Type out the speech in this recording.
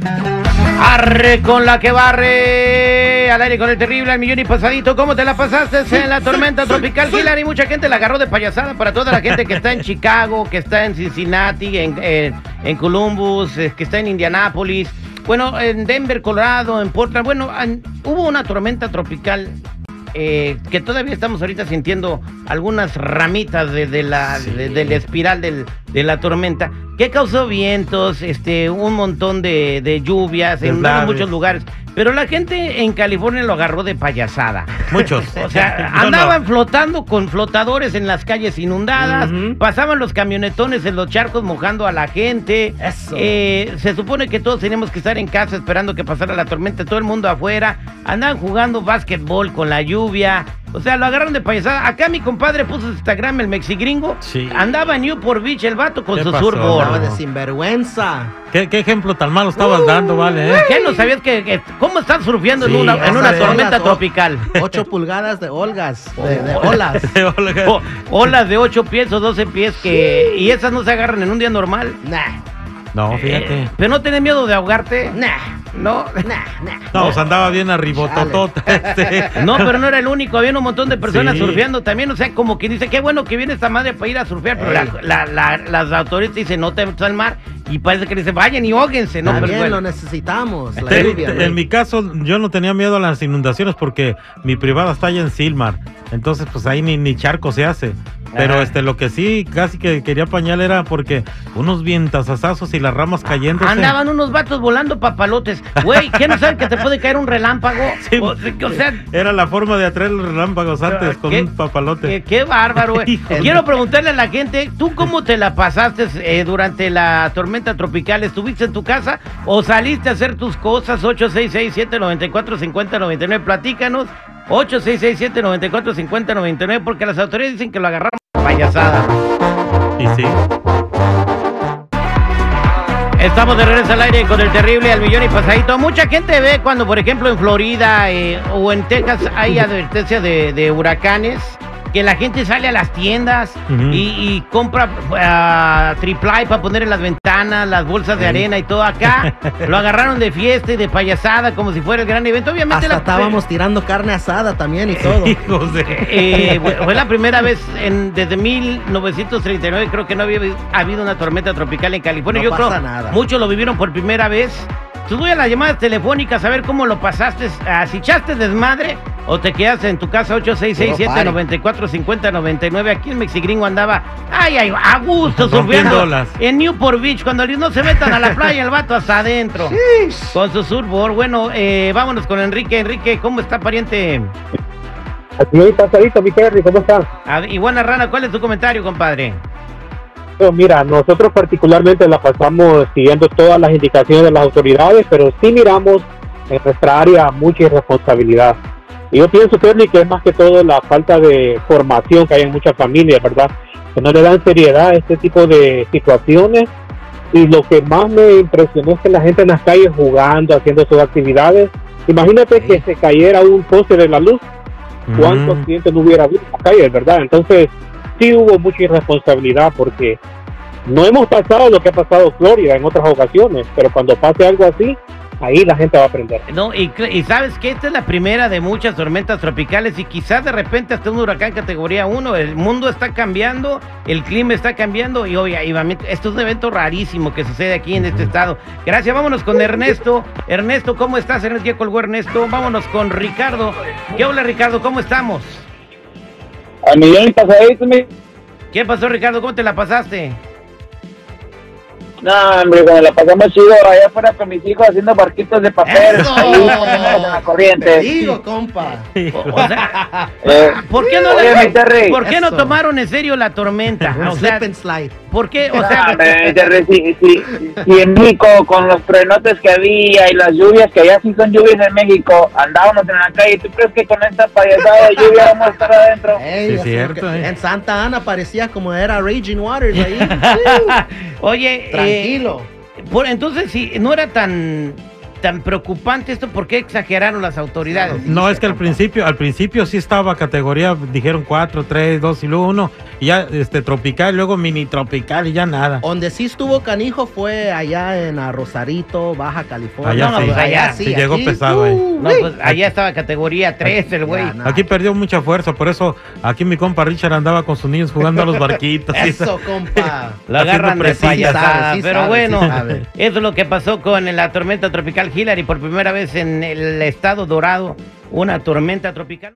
2, 1. Arre con la que barre, al aire con el terrible, al millón y pasadito. ¿Cómo te la pasaste en la tormenta tropical, Hillary? Mucha gente la agarró de payasada para toda la gente que está en Chicago, que está en Cincinnati, en, en, en Columbus, eh, que está en Indianápolis. Bueno, en Denver, Colorado, en Portland. Bueno, hubo una tormenta tropical eh, que todavía estamos ahorita sintiendo algunas ramitas de, de la, de, de la espiral del- de la tormenta, que causó vientos, este, un montón de, de lluvias en muchos lugares. Pero la gente en California lo agarró de payasada. Muchos. O sea, No, no. andaban flotando con flotadores en las calles inundadas, pasaban los camionetones en los charcos mojando a la gente. Eso. Eh, se supone que todos teníamos que estar en casa esperando que pasara la tormenta, todo el mundo afuera. Andaban jugando básquetbol con la lluvia. O sea, lo agarraron de payasada. Acá mi compadre puso en Instagram el mexigringo. Sí. Andaba en Newport Beach el vato con ¿Qué su pasó? surfboard. Estaba de sinvergüenza. ¿Qué, qué ejemplo tan malo estabas dando, vale? eh? ¿Qué no sabías que, que- cómo estás surfeando en Sí, una, en una tormenta olas, tropical? 8 pulgadas de olgas, de, de olas. Olga. O- olas de 8 pies o 12 pies que y esas no se agarran en un día normal. Nah, No, fíjate. Eh, pero no tenés miedo de ahogarte. nah, No. nah, nah. No, pues andaba bien arribototota. Este. No, pero no era el único, había un montón de personas Sí. surfeando también, o sea, como que dice, qué bueno que viene esta madre para ir a surfear, pero la- la- la- las autoridades dicen, no te metas al mar, y parece que le dicen, vayan y hóguense, ¿no? Pero También bueno. lo necesitamos, la Te- lluvia. en mi caso, yo no tenía miedo a las inundaciones porque mi privada está allá en Silmar. Entonces, pues ahí ni, ni charco se hace. Pero Ajá. este, lo que sí casi que quería pañal era porque unos vientasazazos y las ramas cayendo. Andaban unos vatos volando papalotes. Güey, ¿qué no saben que te puede caer un relámpago? Sí, o, o sea, Era la forma de atraer los relámpagos antes con ¿Qué? un papalote. Qué, qué bárbaro, güey. Quiero preguntarle a la gente, ¿tú cómo te la pasaste eh, durante la tormenta tropical? ¿Estuviste en tu casa o saliste a hacer tus cosas? 866-794-5099. Platícanos. 866-794-5099 porque las autoridades dicen que lo agarraron payasada. Y sí. Estamos de regreso al aire con el terrible al millón y pasadito. Mucha gente ve cuando, por ejemplo, en Florida eh, o en Texas hay advertencia de, de huracanes, que la gente sale a las tiendas y, y compra ah, triple para poner en las ventanas, las bolsas de Sí. arena y todo acá. Lo agarraron de fiesta y de payasada como si fuera el gran evento. Obviamente Hasta la- estábamos tirando carne asada también y todo. Eh, fue- fue la primera vez en, desde 1939, creo que no había habi- habido una tormenta tropical en California. No Yo pasa creo nada. muchos lo vivieron por primera vez. Tuve las llamadas telefónicas a ver cómo lo pasaste, ah, si echaste desmadre o te quedaste en tu casa 866-794-5099. Aquí en Mexigringo andaba, ay, ay, a gusto surfeando en Newport Beach. Cuando no se metan a la playa, el vato hasta adentro. Con su surfboard. Bueno, eh, vámonos con Enrique. Enrique, ¿cómo está, pariente? Aquí hoy pasadito, mi Terry, ¿cómo estás? A ver, Iguana Rana, ¿cuál es tu comentario, compadre? Mira, nosotros particularmente la pasamos siguiendo todas las indicaciones de las autoridades, pero sí miramos en nuestra área mucha irresponsabilidad. Y yo pienso, Terry, que es más que todo la falta de formación que hay en muchas familias, ¿verdad? Que no le dan seriedad a este tipo de situaciones. Y lo que más me impresionó es que la gente en las calles jugando, haciendo sus actividades. Imagínate que se cayera un poste de la luz cuántos Mm. accidentes no hubiera habido en la calle, ¿verdad? Entonces, sí hubo mucha irresponsabilidad porque no hemos pasado lo que ha pasado Florida en otras ocasiones, pero cuando pase algo así, ahí la gente va a aprender. No, y, y sabes que esta es la primera de muchas tormentas tropicales y quizás de repente hasta un huracán categoría 1. El mundo está cambiando, el clima está cambiando y obviamente esto es un evento rarísimo que sucede aquí en este estado. Gracias, vámonos con Ernesto. Ernesto, ¿cómo estás? Ernesto, ya colgó Ernesto. Vámonos con Ricardo. ¿Qué hola Ricardo? ¿Cómo estamos? Al millón y pasadito. ¿Qué pasó Ricardo? ¿Cómo te la pasaste? No, hombre, cuando la pasamos chido allá afuera con mis hijos haciendo barquitos de papel, ¡Eso! ahí en la Te corriente. digo, compa. O, o sea, Eh, ¿por qué no, Oye, Terry. ¿por qué no tomaron en serio la tormenta? O sea, slip and slide. ¿por qué? O no, sea, hombre, Terry, si, si, si en México, con los truenotes que había y las lluvias, que allá sí son lluvias en México, andábamos en la calle, ¿tú crees que con esta payasada de lluvia vamos a estar adentro? Ey, Sí, eso cierto, que- eh. En Santa Ana parecía como era Raging Waters ahí. Oye, eh, Tranquilo. por- entonces si no era tan tan preocupante esto? ¿Por qué exageraron las autoridades? No, es que al principio, al principio sí estaba categoría, dijeron 4, 3, 2 y luego 1, y ya este tropical, luego mini tropical y ya nada. Donde sí estuvo canijo fue allá en Rosarito, Baja California. Allá No, sí. pues allá sí llegó pesado ahí. uh, No, pues allá estaba categoría 3 el güey. Ya, nada. Aquí perdió mucha fuerza, por eso aquí mi compa Richard andaba con sus niños jugando a los barquitos. Eso, compa. La agarran de payasada, Sí pero sabe, bueno, eso es lo que pasó con la tormenta tropical Hillary por primera vez en el estado dorado, una tormenta tropical.